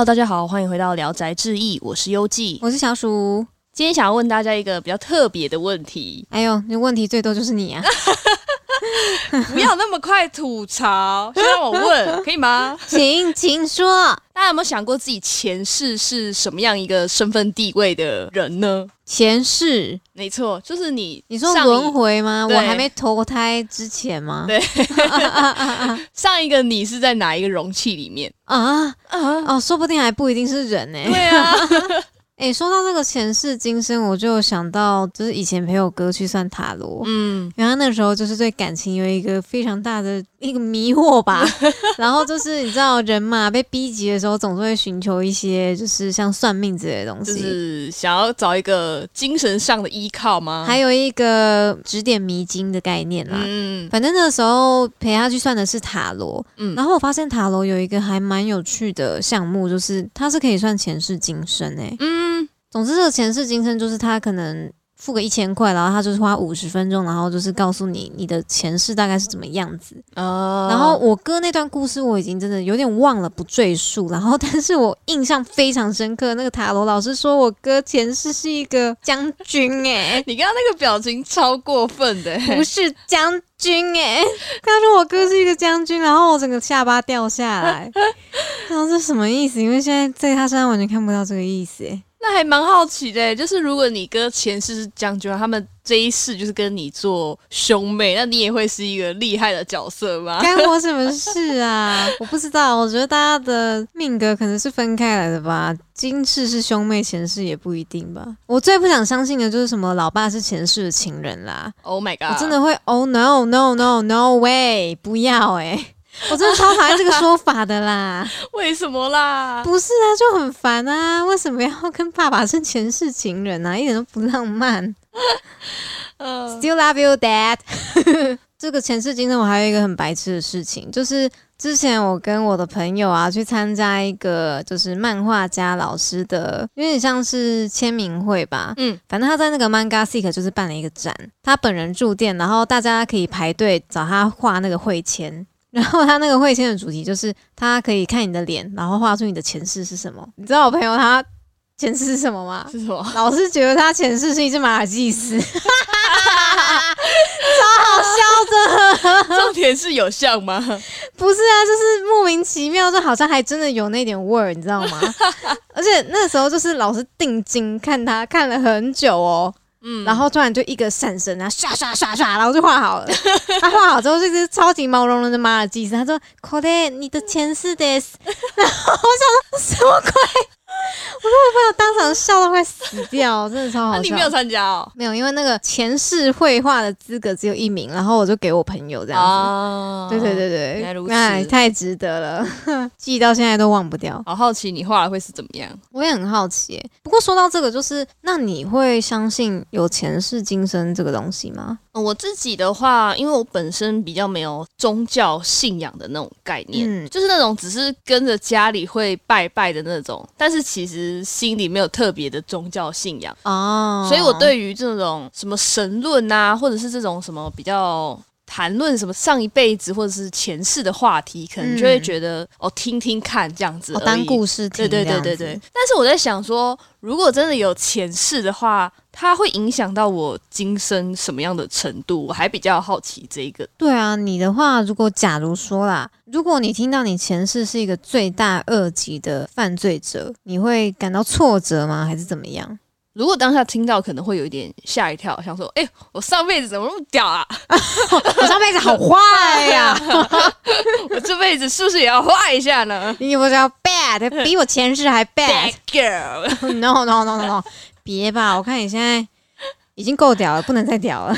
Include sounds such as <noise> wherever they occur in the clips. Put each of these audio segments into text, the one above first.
Hello，大家好，欢迎回到《聊斋志异》，我是优记。我是小鼠。今天想要问大家一个比较特别的问题，哎呦，你问题最多就是你啊！<laughs> <laughs> 不要那么快吐槽，先让我问，可以吗？<laughs> 请请说，大家有没有想过自己前世是什么样一个身份地位的人呢？前世，没错，就是你。你说上轮回吗？我还没投胎之前吗？对 <laughs> 上一个你是在哪一个容器里面啊啊？哦，说不定还不一定是人呢、对啊，哎、说到这个前世今生，我就想到，就是以前陪我哥去算塔罗，嗯，然后那时候就是对感情有一个非常大的一个迷惑吧。<laughs> 然后就是你知道人嘛，被逼急的时候，总是会寻求一些就是像算命之类的东西。就是想要找一个精神上的依靠吗？还有一个指点迷津的概念啦。嗯反正那时候陪他去算的是塔罗，嗯然后我发现塔罗有一个还蛮有趣的项目，就是它是可以算前世今生哎、嗯，总之，这个前世今生就是他可能付个一千块，然后他就是花五十分钟，然后就是告诉你你的前世大概是怎么样子。哦然后我哥那段故事我已经真的有点忘了，不赘述。然后，<laughs> 但是我印象非常深刻，那个塔罗老师说我哥前世是一个将军诶、你刚刚那个表情超过分的、不是将军诶、他说我哥是一个将军，然后我整个下巴掉下来。<laughs> 然后这什么意思？因为现在在他身上完全看不到这个意思、诶。那还蛮好奇的，就是如果你哥前世是将军，他们这一世就是跟你做兄妹，那你也会是一个厉害的角色吗？干我什么事啊？<laughs> 我不知道，我觉得大家的命格可能是分开来的吧。今世是兄妹，前世也不一定吧。我最不想相信的就是什么老爸是前世的情人啦，Oh my god！我真的会，Oh no no no no way，不要诶、<laughs> 我真的超讨厌这个说法的啦。为什么啦？不是啊，就很烦啊！为什么要跟爸爸是前世情人啊？一点都不浪漫。<laughs> 嗯 Still love you, Dad。<laughs> 这个前世今生，我还有一个很白痴的事情，就是之前我跟我的朋友啊去参加一个就是漫画家老师的，有点像是签名会吧。嗯反正他在那个 Manga Seek 就是办了一个展，他本人住店，然后大家可以排队找他画那个会签。<laughs> 然后他那个会签的主题就是他可以看你的脸，然后画出你的前世是什么。你知道我朋友他前世是什么吗？是什么？老师觉得他前世是一只马尔济斯，<laughs> 超好笑的。<laughs> 重点是有像吗？不是啊，就是莫名其妙，就好像还真的有那点味儿，你知道吗？而且那时候就是老师定睛看他看了很久哦，嗯然后突然就一个闪神啊，唰唰唰唰，然后就画好了。<laughs> 他画好之后，这只超级毛茸茸的马尔济斯，他说 o d 你的前世的。<laughs> ”然后我想说什么鬼？我说我朋友当场笑到快死掉，真的超好笑。那你没有参加哦？没有，因为那个前世绘画的资格只有一名，然后我就给我朋友这样子。啊对对，对对，原来如此哎，太值得了，记到现在都忘不掉。好好奇你画了会是怎么样？我也很好奇耶，不过说到这个，就是那你会相信有前世今生这个东西吗？嗯我自己的话，因为我本身比较没有宗教信仰的那种概念，嗯就是那种只是跟着家里会拜拜的那种，但是其实心里没有特别的宗教信仰，哦，所以我对于这种什么神论啊，或者是这种什么比较。谈论什么上一辈子或者是前世的话题，可能就会嗯觉得、哦听听看这样子哦当故事听对对对对对。但是我在想说，如果真的有前世的话，它会影响到我今生什么样的程度？我还比较好奇这一个。对啊，你的话，如果假如说啦，如果你听到你前世是一个罪大恶极的犯罪者，你会感到挫折吗？还是怎么样？如果当下听到，可能会有一点吓一跳，想说：“哎、我上辈子怎么那么屌啊？<laughs> 我上辈子好坏呀、<laughs> 我这辈子是不是也要坏一下呢你不知道 bad，<laughs> 比我前世还 bad。？”Bad girl，no no no no no，别吧，我看你现在已经够屌了，不能再屌了。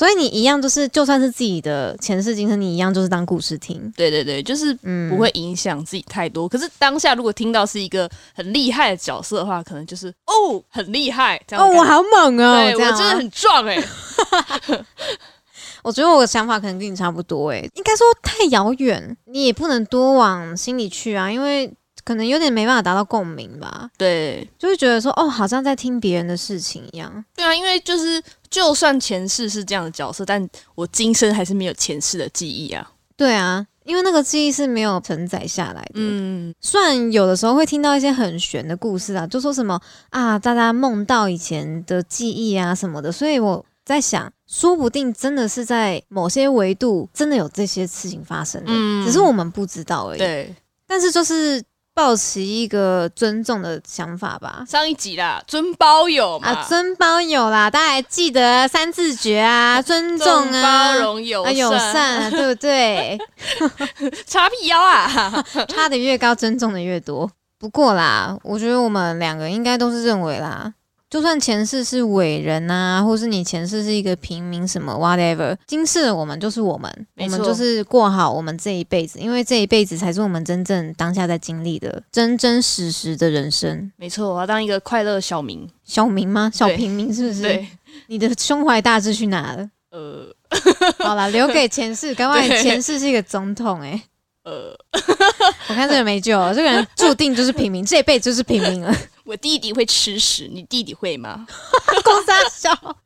所以你一样就是，就算是自己的前世今生，你一样就是当故事听，对对对，就是嗯，不会影响自己太多。可是当下如果听到是一个很厉害的角色的话，可能就是哦，很厉害这样哦。我好猛哦，对啊。我真的很壮哎、<laughs> 我觉得我的想法可能跟你差不多诶，应该说太遥远，你也不能多往心里去啊，因为可能有点没办法达到共鸣吧，对。就会觉得说哦，好像在听别人的事情一样。对啊，因为就是就算前世是这样的角色，但我今生还是没有前世的记忆啊。对啊，因因为那个记忆是没有承载下来的。嗯，虽然有的时候会听到一些很玄的故事啊，就说什么啊，大家梦到以前的记忆啊什么的，所以我在想，说不定真的是在某些维度真的有这些事情发生的，嗯只是我们不知道而已。对，但是就是抱持一个尊重的想法吧。上一集啦，尊包友嘛，啊，尊包有啦，大家还记得三字诀啊，<laughs> 尊重重啊，包容友啊友善啊，<laughs> 对不对？<laughs> 叉屁腰啊，差的越高，尊重的越多。不过啦，我觉得我们两个应该都是认为啦，就算前世是伟人啊，或是你前世是一个平民什么 whatever，今世的我们就是我们，我们就是过好我们这一辈子，因为这一辈子才是我们真正当下在经历的真真实实的人生。没错，我要当一个快乐的小民。小民吗？小平民是不是？对，你的胸怀大志去哪了？呃 <laughs> 好了，留给前世。<laughs> 刚刚对前世是一个总统、欸，呃，<laughs> 我看这个人没救了，这个人注定就是平民，这一辈子就是平民了。我弟弟会吃屎，你弟弟会吗？<laughs> 公三小。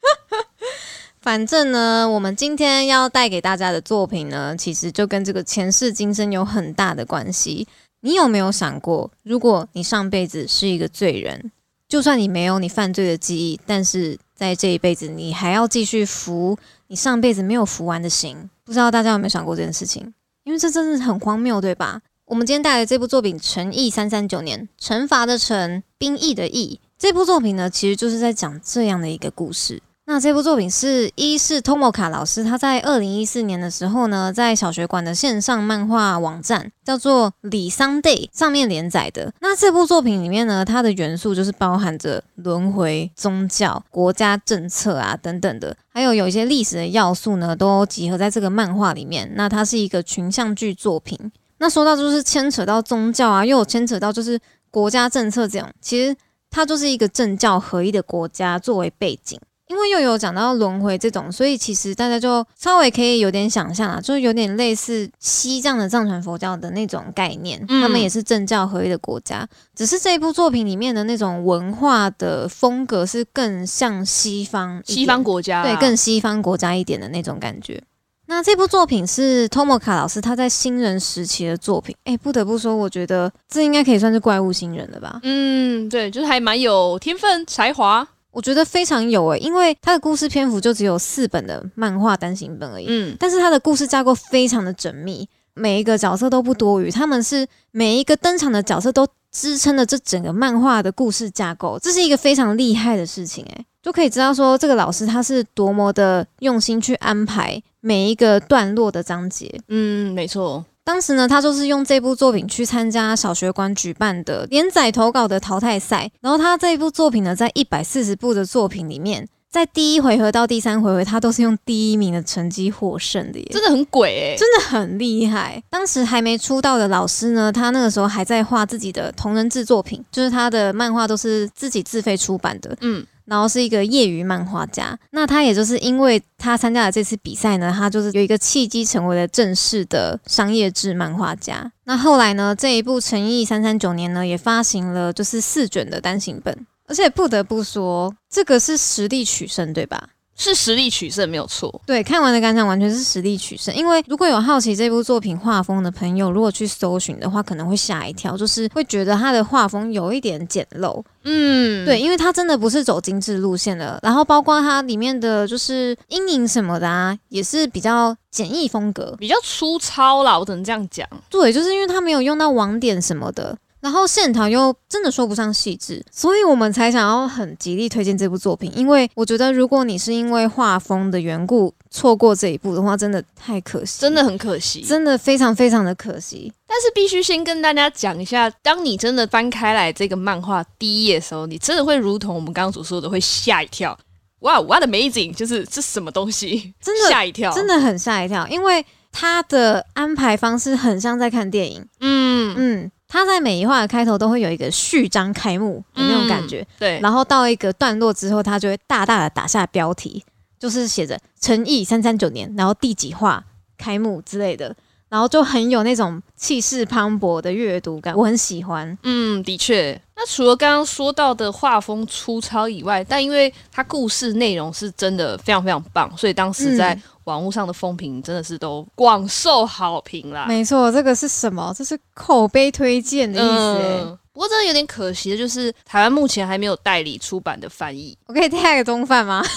<laughs> 反正呢，我们今天要带给大家的作品呢，其实就跟这个前世今生有很大的关系。你有没有想过，如果你上辈子是一个罪人，就算你没有你犯罪的记忆，但是在这一辈子你还要继续服你上辈子没有服完的刑？不知道大家有没有想过这件事情？因为这真的很荒谬，对吧？我们今天带来的这部作品《惩役三三九年》，惩罚的惩，兵役的役。这部作品呢，其实就是在讲这样的一个故事。那这部作品是一是 Tomoka 老师他在二零一四年的时候呢，在小学馆的线上漫画网站叫做李桑 day 上面连载的。那这部作品里面呢，它的元素就是包含着轮回、宗教、国家政策啊等等的，还有有一些历史的要素呢，都集合在这个漫画里面。那它是一个群像剧作品。那说到就是牵扯到宗教啊，又有牵扯到就是国家政策这样，其实它就是一个政教合一的国家作为背景。因为又有讲到轮回这种，所以其实大家就稍微可以有点想象啊，就是有点类似西藏的藏传佛教的那种概念，嗯他们也是政教合一的国家，只是这一部作品里面的那种文化的风格是更像西方西方国家、啊对，更西方国家一点的那种感觉。那这部作品是 Tomoka 老师他在新人时期的作品，哎，不得不说，我觉得这应该可以算是怪物新人了吧？嗯，对，就是还蛮有天分、才华。我觉得非常有诶、因为他的故事篇幅就只有四本的漫画单行本而已，嗯，但是他的故事架构非常的缜密，每一个角色都不多余，他们是每一个登场的角色都支撑了这整个漫画的故事架构，这是一个非常厉害的事情诶、就可以知道说这个老师他是多么的用心去安排每一个段落的章节。嗯，没错。当时呢，他就是用这部作品去参加小学馆举办的连载投稿的淘汰赛，然后他这一部作品呢，在一百四十部的作品里面，在第一回合到第三回合，他都是用第一名的成绩获胜的耶，真的很鬼哎、真的很厉害。当时还没出道的老师呢，他那个时候还在画自己的同人志作品，就是他的漫画都是自己自费出版的，嗯，然后是一个业余漫画家。那他也就是因为他参加了这次比赛呢，他就是有一个契机成为了正式的商业制漫画家。那后来呢，这一部《诚意三三九年》呢，也发行了就是四卷的单行本。而且不得不说，这个是实力取胜，对吧？是实力取胜没有错。对，看完的感想完全是实力取胜。因为如果有好奇这部作品画风的朋友，如果去搜寻的话，可能会吓一跳，就是会觉得它的画风有一点简陋。嗯，对，因为它真的不是走精致路线的，然后包括它里面的就是阴影什么的啊，也是比较简易风格。比较粗糙啦，我只能这样讲。对，就是因为它没有用到网点什么的，然后线条又真的说不上细致，所以我们才想要很极力推荐这部作品。因为我觉得，如果你是因为画风的缘故错过这一部的话，真的太可惜，真的很可惜。真的非常非常的可惜。但是必须先跟大家讲一下，当你真的翻开来这个漫画第一页的时候，你真的会如同我们刚刚所说的，会吓一跳。哇，what amazing！就是这什么东西，真的吓一跳，真的很吓一跳，因为它的安排方式很像在看电影。嗯，嗯，它在每一话的开头都会有一个序章开幕的那种感觉，对，然后到一个段落之后，他就会大大的打下标题，就是写着“诚意三三九年”，然后第几话开幕之类的。然后就很有那种气势磅礴的阅读感，我很喜欢。嗯，的确。那除了刚刚说到的画风粗糙以外，但因为它故事内容是真的非常非常棒，所以当时在网络上的风评真的是都广受好评啦。没错，这个是什么？这是口碑推荐的意思。不过真的有点可惜的就是，台湾目前还没有代理出版的翻译。<laughs> 我可以 tag 中饭吗？<laughs> 中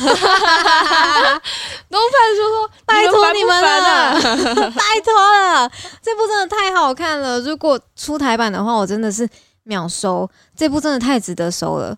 饭说说，拜托你们了，拜托了，这部真的太好看了。如果出台版的话，我真的是秒收。这部真的太值得收了。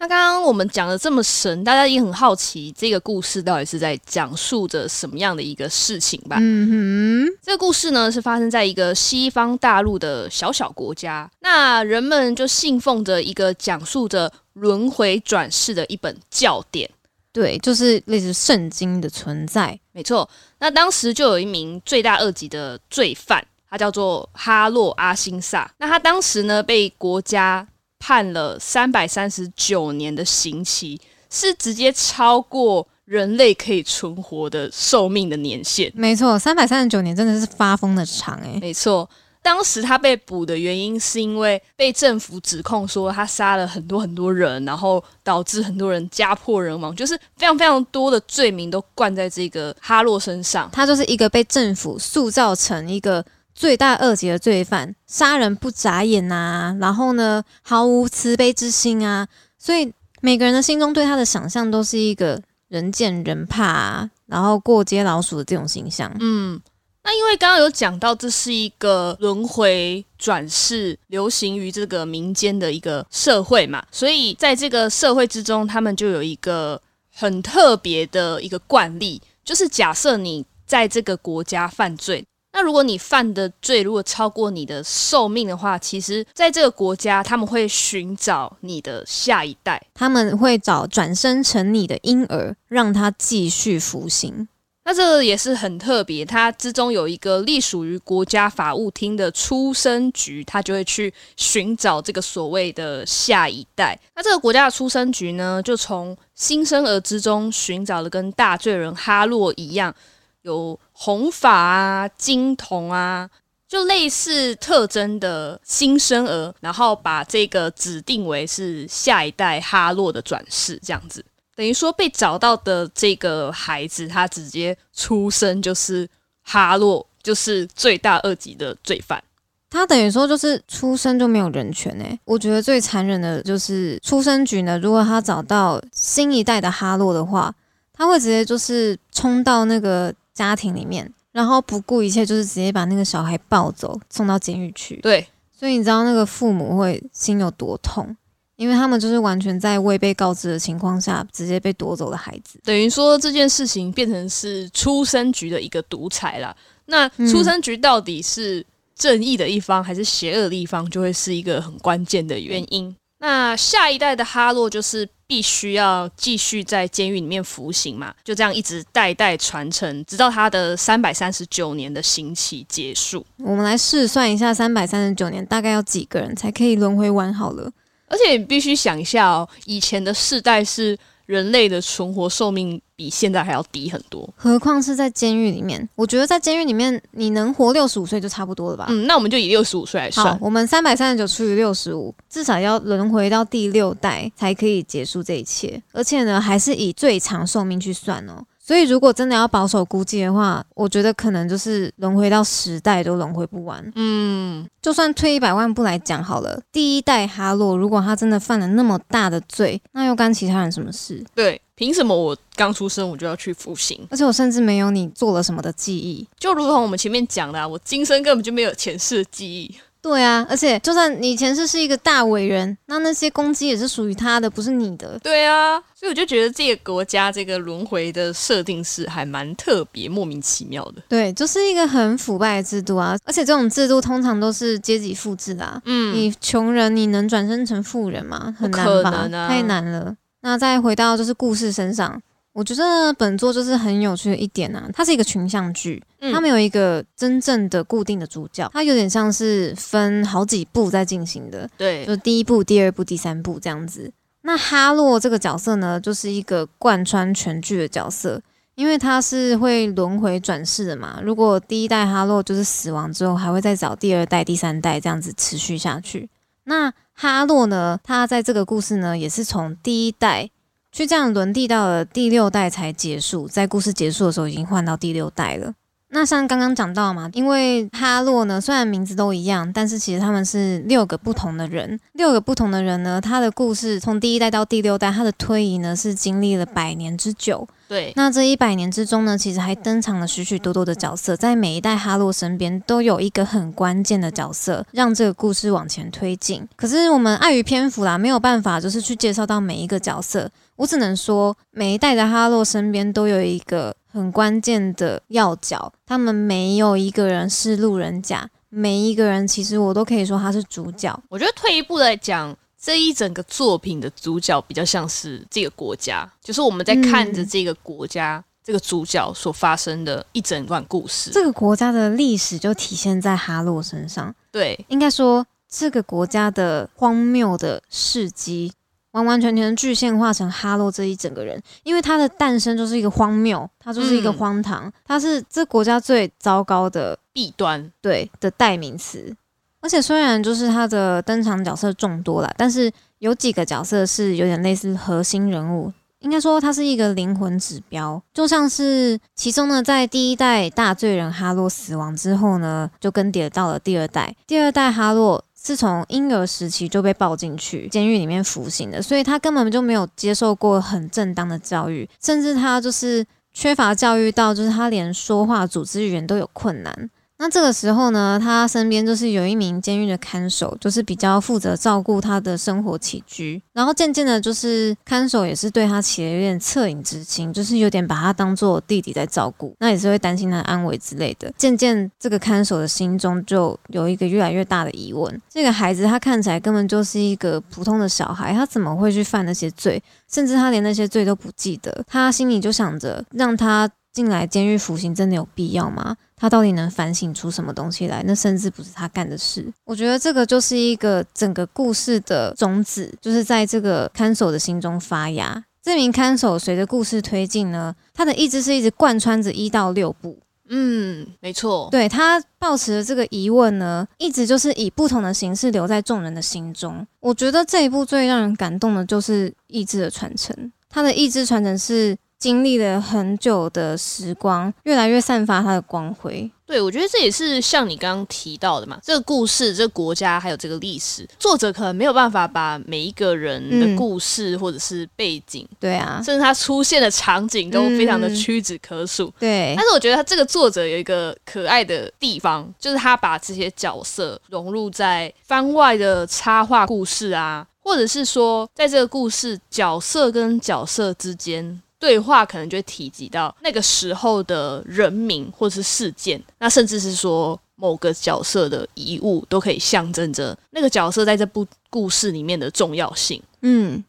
那刚刚我们讲的这么神，大家也很好奇，这个故事到底是在讲述着什么样的一个事情吧？嗯哼，这个故事呢是发生在一个西方大陆的小小国家，那人们就信奉着一个讲述着轮回转世的一本教典，对，就是类似圣经的存在，没错。那当时就有一名罪大恶极的罪犯，他叫做哈洛阿辛萨，那他当时呢被国家。判了三百三十九年的刑期，是直接超过人类可以存活的寿命的年限。没错，三百三十九年真的是发疯的长诶。没错，当时他被捕的原因是因为被政府指控说他杀了很多很多人，然后导致很多人家破人亡，就是非常非常多的罪名都灌在这个哈洛身上。他就是一个被政府塑造成一个。罪大恶极的罪犯，杀人不眨眼呐，然后呢，毫无慈悲之心啊，所以每个人的心中对他的想象都是一个人见人怕，然后过街老鼠的这种形象。嗯，那因为刚刚有讲到，这是一个轮回转世流行于这个民间的一个社会嘛，所以在这个社会之中，他们就有一个很特别的一个惯例，就是假设你在这个国家犯罪。那如果你犯的罪如果超过你的寿命的话，其实在这个国家他们会寻找你的下一代，他们会找转生成你的婴儿，让他继续服刑。那这个也是很特别，它之中有一个隶属于国家法务厅的出生局，他就会去寻找这个所谓的下一代。那这个国家的出生局呢，就从新生儿之中寻找了跟大罪人哈洛一样。有红发啊、金瞳啊，就类似特征的新生儿，然后把这个指定为是下一代哈洛的转世，这样子，等于说被找到的这个孩子，他直接出生就是哈洛，就是罪大恶极的罪犯。他等于说就是出生就没有人权诶。我觉得最残忍的就是出生局呢，如果他找到新一代的哈洛的话，他会直接就是冲到那个。家庭里面，然后不顾一切，就是直接把那个小孩抱走，送到监狱去。对，所以你知道那个父母会心有多痛，因为他们就是完全在未被告知的情况下，直接被夺走的孩子。等于说这件事情变成是出生局的一个独裁了。那出生局到底是正义的一方还是邪恶的一方，就会是一个很关键的原因。那下一代的哈洛就是必须要继续在监狱里面服刑嘛，就这样一直代代传承，直到他的三百三十九年的刑期结束。我们来试算一下，三百三十九年大概要几个人才可以轮回完好了？而且你必须想一下哦，以前的世代是。人类的存活寿命比现在还要低很多，何况是在监狱里面。我觉得在监狱里面，你能活六十五岁就差不多了吧？嗯，那我们就以六十五岁来算。我们三百三十九除以六十五，至少要轮回到第六代才可以结束这一切。而且呢，还是以最长寿命去算哦。所以，如果真的要保守估计的话，我觉得可能就是轮回到十代都轮回不完。嗯，就算退一百万步来讲好了，第一代哈洛如果他真的犯了那么大的罪，那又干其他人什么事？对，凭什么我刚出生我就要去服刑？而且我甚至没有你做了什么的记忆，就如同我们前面讲的，我今生根本就没有前世的记忆。对啊，而且就算你前世是一个大伟人，那那些攻击也是属于他的，不是你的。对啊，所以我就觉得这个国家这个轮回的设定是还蛮特别、莫名其妙的。对，就是一个很腐败的制度啊！而且这种制度通常都是阶级复制的。嗯，你穷人你能转身成富人吗？很难吧？太难了。那再回到就是故事身上。我觉得本作就是很有趣的一点啊，它是一个群像剧，它没有一个真正的固定的主角，它有点像是分好几部在进行的，对，就第一部、第二部、第三部这样子。那哈洛这个角色呢，就是一个贯穿全剧的角色，因为他是会轮回转世的嘛。如果第一代哈洛就是死亡之后，还会再找第二代、第三代这样子持续下去。那哈洛呢？他在这个故事呢，也是从第一代去这样轮替到了第六代才结束，在故事结束的时候已经换到第六代了。那像刚刚讲到嘛，因为哈洛呢，虽然名字都一样，但是其实他们是六个不同的人。<laughs> 六个不同的人呢，他的故事从第一代到第六代，他的推移呢是经历了百年之久。对，那这一百年之中呢，其实还登场了许许多多的角色，在每一代哈洛身边都有一个很关键的角色，让这个故事往前推进。可是我们碍于篇幅啦，没有办法就是去介绍到每一个角色。我只能说，每一代的哈洛身边都有一个很关键的要角，他们没有一个人是路人甲，每一个人其实我都可以说他是主角。我觉得退一步来讲，这一整个作品的主角比较像是这个国家，就是我们在看着这个国家这个主角所发生的一整段故事。这个国家的历史就体现在哈洛身上，对，应该说这个国家的荒谬的事迹。完完全全具现化成哈洛这一整个人，因为他的诞生就是一个荒谬，他就是一个荒唐，他是这国家最糟糕的弊端，对的代名词。而且虽然就是他的登场角色众多了，但是有几个角色是有点类似核心人物，应该说他是一个灵魂指标，就像是其中呢，在第一代大罪人哈洛死亡之后呢，就更迭到了第二代，第二代哈洛。是从婴儿时期就被抱进去监狱里面服刑的，所以他根本就没有接受过很正当的教育，甚至他就是缺乏教育到，就是他连说话、组织语言都有困难。那这个时候呢，他身边就是有一名监狱的看守，就是比较负责照顾他的生活起居。然后渐渐的，就是看守也是对他起了有点恻隐之心，就是有点把他当做弟弟在照顾。那也是会担心他的安危之类的。渐渐，这个看守的心中就有一个越来越大的疑问：这个孩子他看起来根本就是一个普通的小孩，他怎么会去犯那些罪？甚至他连那些罪都不记得。他心里就想着，让他进来监狱服刑，真的有必要吗？他到底能反省出什么东西来？那甚至不是他干的事。我觉得这个就是一个整个故事的种子，就是在这个看守的心中发芽。这名看守随着故事推进呢，他的意志是一直贯穿着一到六部。嗯，没错。对他抱持的这个疑问呢，一直就是以不同的形式留在众人的心中。我觉得这一部最让人感动的就是意志的传承。他的意志传承是。经历了很久的时光，越来越散发它的光辉。对，我觉得这也是像你刚刚提到的嘛，这个故事、这个国家还有这个历史，作者可能没有办法把每一个人的故事或者是背景，对啊，甚至他出现的场景都非常的屈指可数。对，但是我觉得他这个作者有一个可爱的地方，就是他把这些角色融入在番外的插画故事啊，或者是说在这个故事角色跟角色之间。对话可能就会提及到那个时候的人名或者是事件，那甚至是说某个角色的遗物，都可以象征着那个角色在这部故事里面的重要性。嗯，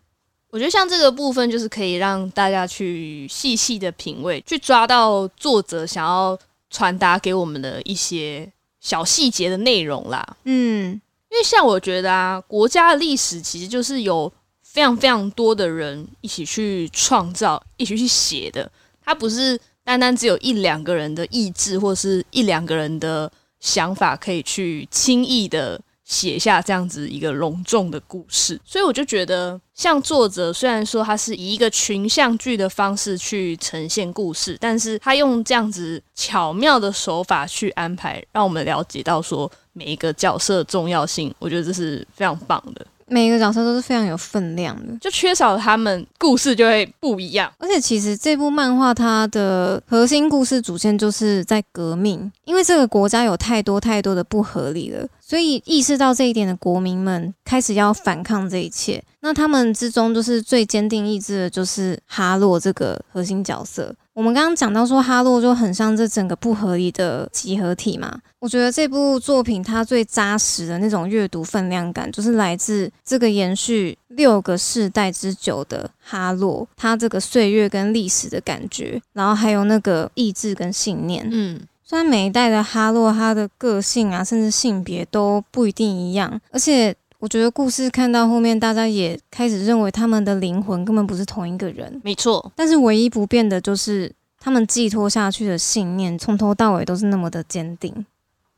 我觉得像这个部分，就是可以让大家去细细的品味，去抓到作者想要传达给我们的一些小细节的内容啦。嗯，因为像我觉得啊，国家的历史其实就是有。非常非常多的人一起去创造，一起去写的，它不是单单只有一两个人的意志，或是一两个人的想法可以去轻易的写下这样子一个隆重的故事。所以我就觉得，像作者虽然说他是以一个群像剧的方式去呈现故事，但是他用这样子巧妙的手法去安排，让我们了解到说每一个角色的重要性。我觉得这是非常棒的。每一个角色都是非常有分量的，就缺少他们，故事就会不一样。而且其实这部漫画它的核心故事主线就是在革命，因为这个国家有太多太多的不合理了，所以意识到这一点的国民们开始要反抗这一切。那他们之中就是最坚定意志的，就是哈洛这个核心角色。我们刚刚讲到说，哈洛就很像这整个不合理的集合体嘛。我觉得这部作品它最扎实的那种阅读分量感，就是来自这个延续六个世代之久的哈洛，它这个岁月跟历史的感觉，然后还有那个意志跟信念。嗯，虽然每一代的哈洛他的个性啊，甚至性别都不一定一样，而且。我觉得故事看到后面，大家也开始认为他们的灵魂根本不是同一个人。没错，但是唯一不变的就是他们寄托下去的信念，从头到尾都是那么的坚定。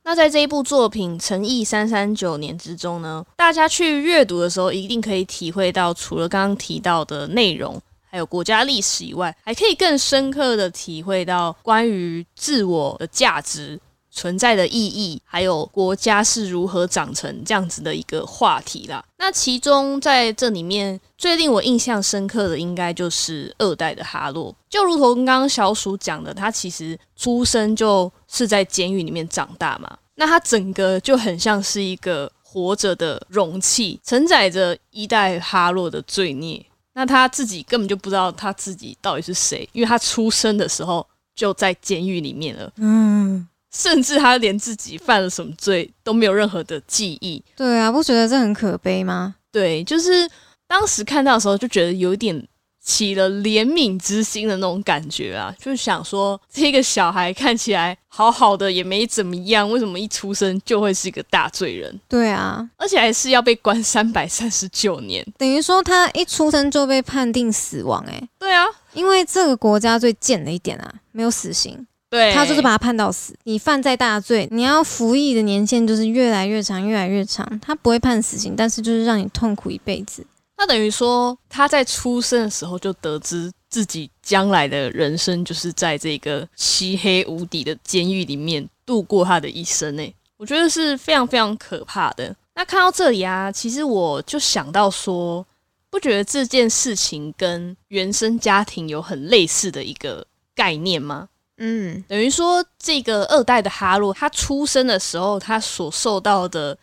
那在这一部作品《诚意三三九年》之中呢，大家去阅读的时候，一定可以体会到，除了刚刚提到的内容，还有国家历史以外，还可以更深刻的体会到关于自我的价值存在的意义，还有国家是如何长成这样子的一个话题啦。那其中在这里面最令我印象深刻的，应该就是二代的哈洛。就如同刚刚小鼠讲的，他其实出生就是在监狱里面长大嘛。那他整个就很像是一个活着的容器，承载着一代哈洛的罪孽。那他自己根本就不知道他自己到底是谁，因为他出生的时候就在监狱里面了。嗯，甚至他连自己犯了什么罪都没有任何的记忆。对啊，不觉得这很可悲吗？对，就是当时看到的时候就觉得有点。起了怜悯之心的那种感觉啊，就是想说这个小孩看起来好好的，也没怎么样，为什么一出生就会是一个大罪人？对啊，而且还是要被关三百三十九年，等于说他一出生就被判定死亡。哎，对啊，因为这个国家最贱的一点啊，没有死刑，对他就是把他判到死。你犯再大罪，你要服役的年限就是越来越长，越来越长。他不会判死刑，但是就是让你痛苦一辈子。那等于说，他在出生的时候就得知自己将来的人生就是在这个漆黑无底的监狱里面度过他的一生呢。我觉得是非常非常可怕的。那看到这里啊，其实我就想到说，不觉得这件事情跟原生家庭有很类似的一个概念吗？嗯，等于说这个二代的哈洛，他出生的时候，他所受到的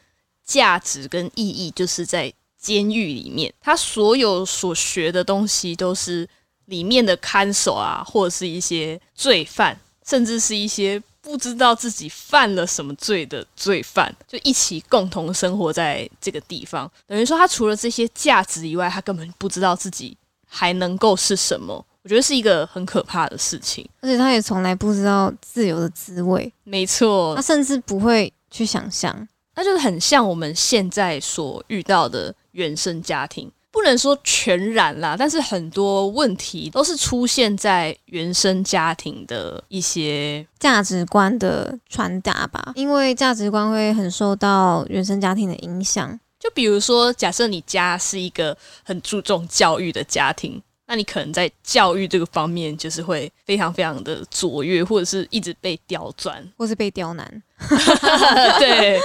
价值跟意义，就是在。监狱里面，他所有所学的东西都是里面的看守啊，或者是一些罪犯，甚至是一些不知道自己犯了什么罪的罪犯，就一起共同生活在这个地方。等于说，他除了这些价值以外，他根本不知道自己还能够是什么。我觉得是一个很可怕的事情，而且他也从来不知道自由的滋味。没错，他甚至不会去想象。那就是很像我们现在所遇到的原生家庭，不能说全然啦，但是很多问题都是出现在原生家庭的一些价值观的传达吧，因为价值观会很受到原生家庭的影响。就比如说，假设你家是一个很注重教育的家庭。那你可能在教育这个方面，就是会非常非常的卓越，或者是一直被刁钻，<laughs> 或是被刁难，<laughs> 对，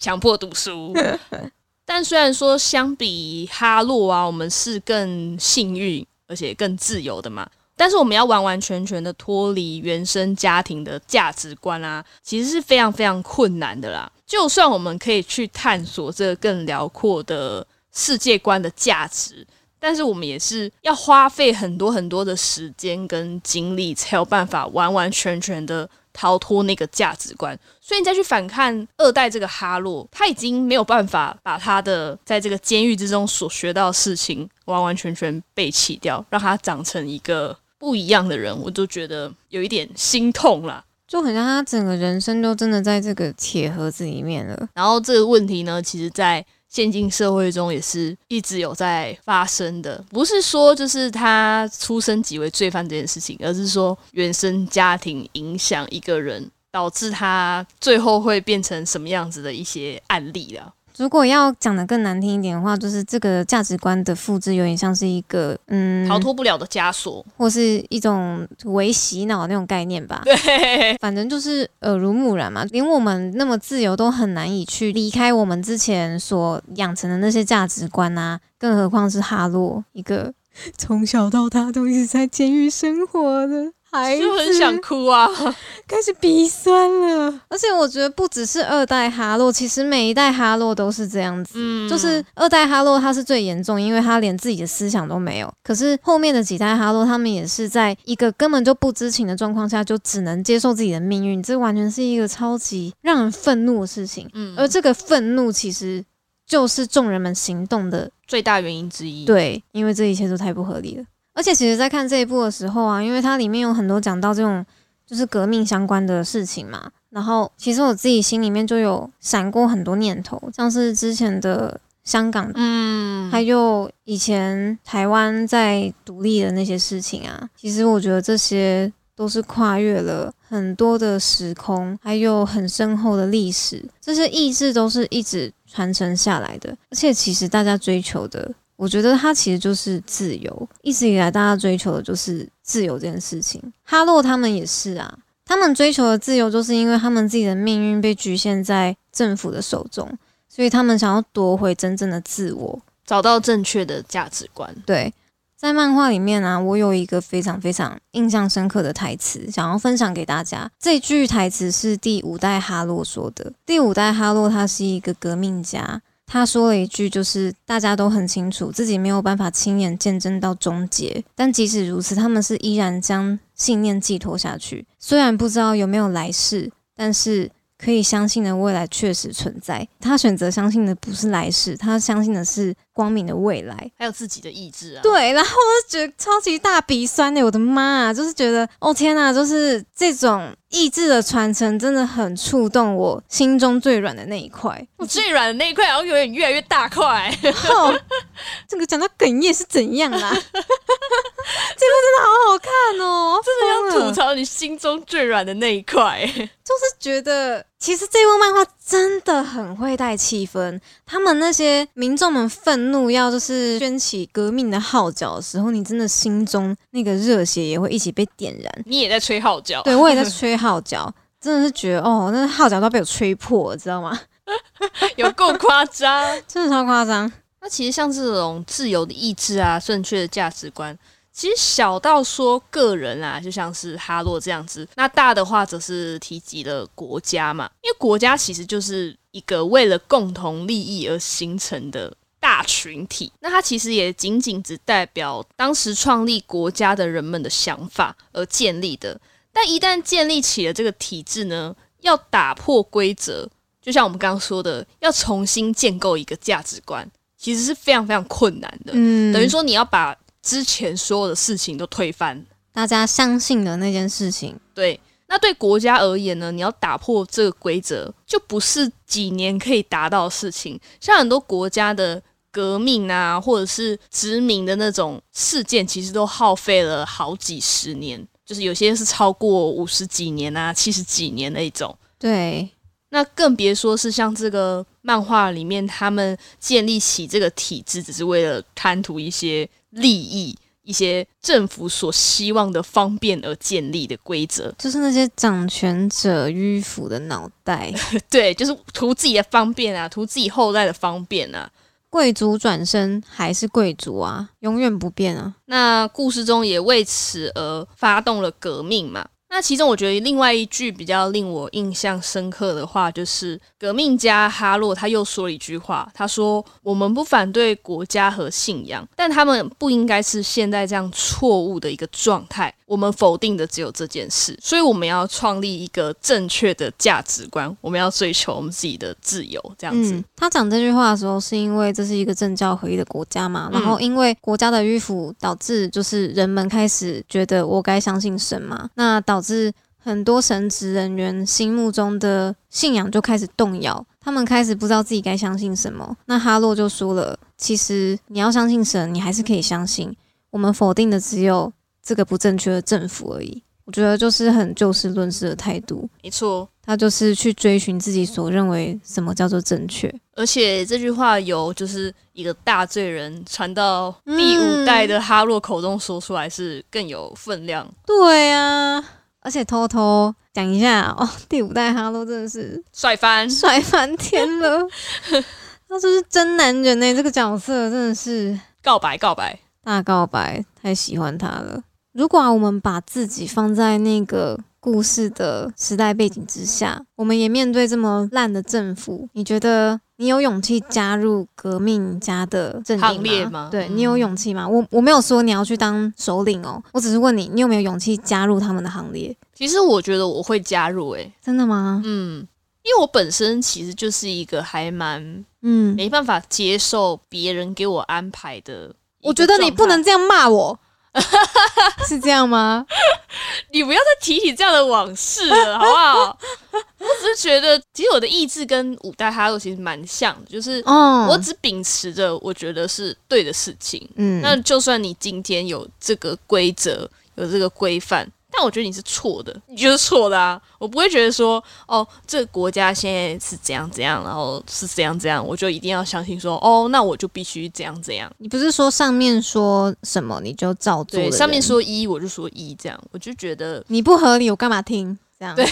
强迫读书。<laughs> 但虽然说相比哈洛啊，我们是更幸运而且更自由的嘛，但是我们要完完全全的脱离原生家庭的价值观啊，其实是非常非常困难的啦。就算我们可以去探索这更辽阔的世界观的价值。但是我们也是要花费很多很多的时间跟精力，才有办法完完全全的逃脱那个价值观。所以你再去反看二代这个哈洛，他已经没有办法把他的在这个监狱之中所学到的事情完完全全背弃掉，让他长成一个不一样的人，我就觉得有一点心痛啦。就很像他整个人生都真的在这个铁盒子里面了。然后这个问题呢，其实在。现今社会中也是一直有在发生的，不是说就是他出生即为罪犯这件事情，而是说原生家庭影响一个人，导致他最后会变成什么样子的一些案例了。如果要讲的更难听一点的话，就是这个价值观的复制有点像是一个嗯逃脱不了的枷锁，或是一种为洗脑那种概念吧。<laughs> 对，反正就是耳濡目染嘛。连我们那么自由都很难以去离开我们之前所养成的那些价值观啊，更何况是哈洛一个从小到大都一直在监狱生活的。就很想哭啊，<laughs> 开始鼻酸了。而且我觉得不只是二代哈洛，其实每一代哈洛都是这样子。嗯，就是二代哈洛他是最严重，因为他连自己的思想都没有。可是后面的几代哈洛，他们也是在一个根本就不知情的状况下，就只能接受自己的命运。这完全是一个超级让人愤怒的事情。嗯，而这个愤怒其实就是众人们行动的最大原因之一。对，因为这一切都太不合理了。而且其实，在看这一部的时候啊，因为它里面有很多讲到这种就是革命相关的事情嘛，然后其实我自己心里面就有闪过很多念头，像是之前的香港，嗯，还有以前台湾在独立的那些事情啊，其实我觉得这些都是跨越了很多的时空，还有很深厚的历史，这些意志都是一直传承下来的。而且，其实大家追求的，我觉得它其实就是自由。一直以来，大家追求的就是自由这件事情。哈洛他们也是啊，他们追求的自由，就是因为他们自己的命运被局限在政府的手中，所以他们想要夺回真正的自我。找到正确的价值观。对，在漫画里面呢，我有一个非常非常印象深刻的台词，想要分享给大家。这句台词是第五代哈洛说的。第五代哈洛他是一个革命家，他说了一句，就是大家都很清楚自己没有办法亲眼见证到终结，但即使如此，他们是依然将信念寄托下去。虽然不知道有没有来世，但是。可以相信的未来确实存在。他选择相信的不是来世，他相信的是光明的未来，还有自己的意志啊。对，然后我就觉得超级大鼻酸的，我的妈啊！就是觉得，哦天哪，就是这种意志的传承真的很触动我心中最软的那一块。我最软的那一块，然后有点越来越大块。<laughs> 这个讲到哽咽是怎样啊？<laughs> 这部真的好好看哦，真的要吐槽你心中最软的那一块，就是觉得其实这部漫画真的很会带气氛。他们那些民众们愤怒要就是掀起革命的号角的时候，你真的心中那个热血也会一起被点燃。你也在吹号角，对我也在吹号角，真的是觉得哦，那号角都被我吹破了，知道吗？<laughs> 有够夸张，<laughs> 真的超夸张。那其实像这种自由的意志啊，正确的价值观。其实小到说个人啊，就像是哈洛这样子；那大的话，则是提及了国家嘛。因为国家其实就是一个为了共同利益而形成的大群体。那它其实也仅仅只代表当时创立国家的人们的想法而建立的。但一旦建立起了这个体制呢，要打破规则，就像我们刚刚说的，要重新建构一个价值观，其实是非常非常困难的。嗯，等于说你要把。之前所有的事情都推翻，大家相信的那件事情。对，那对国家而言呢？你要打破这个规则，就不是几年可以达到的事情。像很多国家的革命啊，或者是殖民的那种事件，其实都耗费了好几十年，就是有些是超过五十几年啊、七十几年那种。对，那更别说是像这个漫画里面，他们建立起这个体制，只是为了贪图一些。利益一些政府所希望的方便而建立的规则，<laughs> 就是那些掌权者迂腐的脑袋，<laughs> 对，就是图自己的方便啊，图自己后代的方便啊。贵族转身还是贵族啊，永远不变啊。那故事中也为此而发动了革命嘛。那其中，我觉得另外一句比较令我印象深刻的话，就是革命家哈洛他又说了一句话，他说：“我们不反对国家和信仰，但他们不应该是现在这样错误的一个状态。我们否定的只有这件事，所以我们要创立一个正确的价值观，我们要追求我们自己的自由。”这样子，他讲这句话的时候，是因为这是一个政教合一的国家嘛？然后因为国家的迂腐，导致就是人们开始觉得我该相信神嘛？那导导致很多神职人员心目中的信仰就开始动摇，他们开始不知道自己该相信什么。那哈洛就说了：“其实你要相信神，你还是可以相信。我们否定的只有这个不正确的政府而已。”我觉得就是很就事论事的态度。没错，他就是去追寻自己所认为什么叫做正确。而且这句话由就是一个大罪人传到第五代的哈洛口中说出来，是更有分量。对呀。而且偷偷讲一下哦，第五代哈喽真的是帅翻帅翻天了，<laughs> 他就是真男人呢，这个角色真的是告白告白大告白，太喜欢他了。如果我们把自己放在那个故事的时代背景之下，我们也面对这么烂的政府，你觉得？你有勇气加入革命家的阵营吗？对你有勇气吗？我我没有说你要去当首领哦，我只是问你，你有没有勇气加入他们的行列？其实我觉得我会加入，诶，真的吗？嗯，因为我本身其实就是一个还蛮嗯没办法接受别人给我安排的。我觉得你不能这样骂我。<laughs> 是这样吗？<laughs> 你不要再提起这样的往事了，好不好？<laughs> 我只是觉得，其实我的意志跟五代哈洛其实蛮像的，就是我只秉持着我觉得是对的事情。嗯，那就算你今天有这个规则，有这个规范，但但我觉得你是错的，你就是错的啊！我不会觉得说，哦，这个国家现在是怎样怎样，然后是怎样怎样，我就一定要相信说，哦，那我就必须怎样怎样。你不是说上面说什么你就照做对，上面说一，我就说一，这样我就觉得，你不合理，我干嘛听？这样，对 <laughs>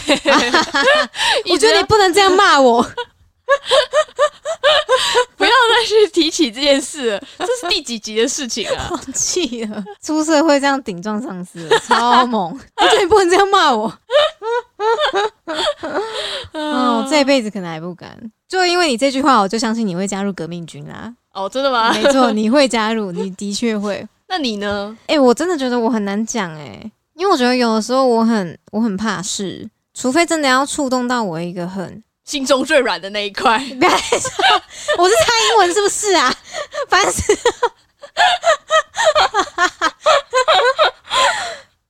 <laughs> 我觉得你不能这样骂我。<laughs> 不要再去提起这件事了，这是第几集的事情啊？<laughs> 放弃了，出社会这样顶撞上司，超猛！我觉得你不能这样骂我。<laughs> 哦，我这一辈子可能还不敢，就因为你这句话，我就相信你会加入革命军啦。哦，真的吗？没错，你会加入，你的确会。那你呢？哎、我真的觉得我很难讲哎、因为我觉得有的时候我很我很怕事，除非真的要触动到我一个很，心中最软的那一块，不要再说我是蔡英文是不是啊？<laughs> 烦死了！<laughs>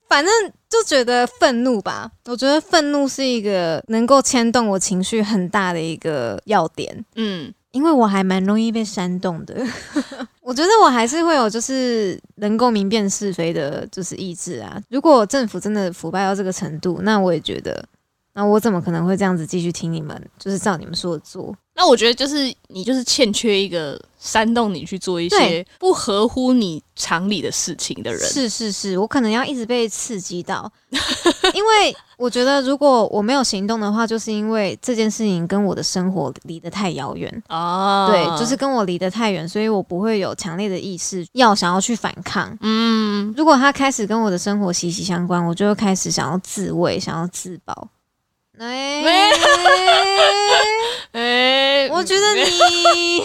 反正就觉得愤怒吧，我觉得愤怒是一个能够牵动我情绪很大的一个要点。嗯，因为我还蛮容易被煽动的，<laughs> 我觉得我还是会有就是能够明辨是非的，就是意志啊。如果政府真的腐败到这个程度，那我也觉得，那我怎么可能会这样子继续听你们，就是照你们说的做？那我觉得就是你就是欠缺一个煽动你去做一些不合乎你常理的事情的人。是是是，我可能要一直被刺激到，因为我觉得如果我没有行动的话，就是因为这件事情跟我的生活离得太遥远。哦，对，就是跟我离得太远，所以我不会有强烈的意识要想要去反抗。嗯，如果他开始跟我的生活息息相关，我就会开始想要自卫，想要自保。哎、<laughs> 哎、我觉得你，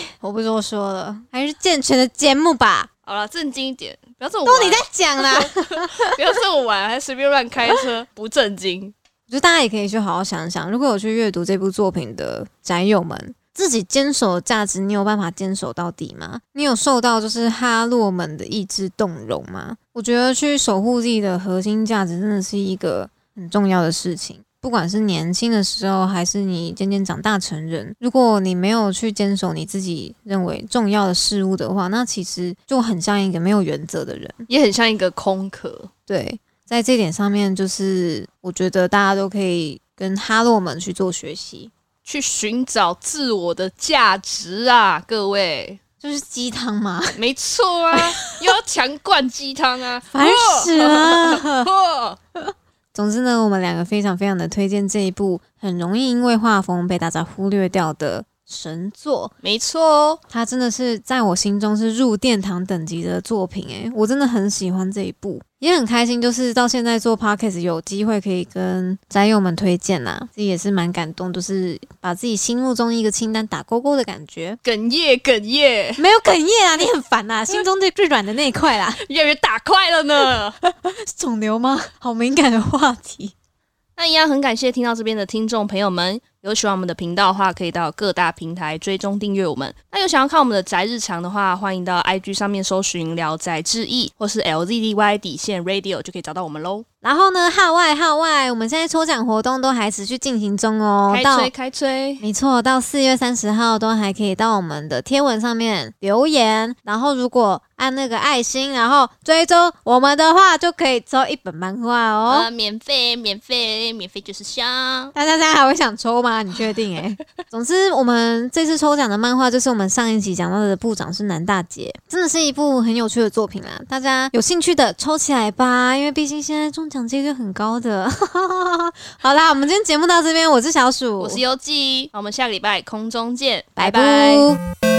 <laughs> 我不多说了，还是健全的节目吧。好了，正经一点，不要这么都你在，讲啦，<laughs> 不要这么玩，还随便乱开车，不正经。我觉得大家也可以去好好想想，如果有去阅读这部作品的宅友们，自己坚守的价值，你有办法坚守到底吗？你有受到就是哈洛们的意志动容吗？我觉得去守护自己的核心价值，真的是一个很重要的事情。不管是年轻的时候，还是你渐渐长大成人，如果你没有去坚守你自己认为重要的事物的话，那其实就很像一个没有原则的人。也很像一个空壳。对，在这点上面，就是我觉得大家都可以跟哈洛们去做学习，去寻找自我的价值啊，各位，就是鸡汤嘛，<laughs> 没错啊，又要强灌鸡汤啊，<laughs> 烦死了。<laughs> 总之呢，我们两个非常非常的推荐这一部很容易因为画风被大家忽略掉的神作。没错哦，它真的是在我心中是入殿堂等级的作品诶，我真的很喜欢这一部，也很开心，就是到现在做 podcast 有机会可以跟宅友们推荐啦，自己也是蛮感动，就是把自己心目中一个清单打勾勾的感觉。哽咽哽咽，没有哽咽啊，你很烦呐、<laughs> 心中最最软的那一块啦，越来越打快了呢。是 <laughs> 肿瘤吗？好敏感的话题。那一样很感谢听到这边的听众朋友们，有喜欢我们的频道的话，可以到各大平台追踪订阅我们。那有想要看我们的宅日常的话，欢迎到 IG 上面搜寻“聊宅志异”或是 LZDY 底线 Radio 就可以找到我们喽。然后呢，号外号外，我们现在抽奖活动都还持续进行中哦。到开吹开吹，没错，到四月三十号都还可以到我们的贴文上面留言，然后如果按那个爱心，然后追踪我们的话，就可以抽一本漫画哦。呃，免费免费免费就是香。大家现在还会想抽吗？你确定、欸？<laughs> 总之，我们这次抽奖的漫画就是我们上一集讲到的部长是南大姐，真的是一部很有趣的作品啦。大家有兴趣的抽起来吧，因为毕竟现在中奖几率很高的。好啦，我们今天节目到这边，我是小鼠，我是游记，那我们下个礼拜空中见，拜拜拜。拜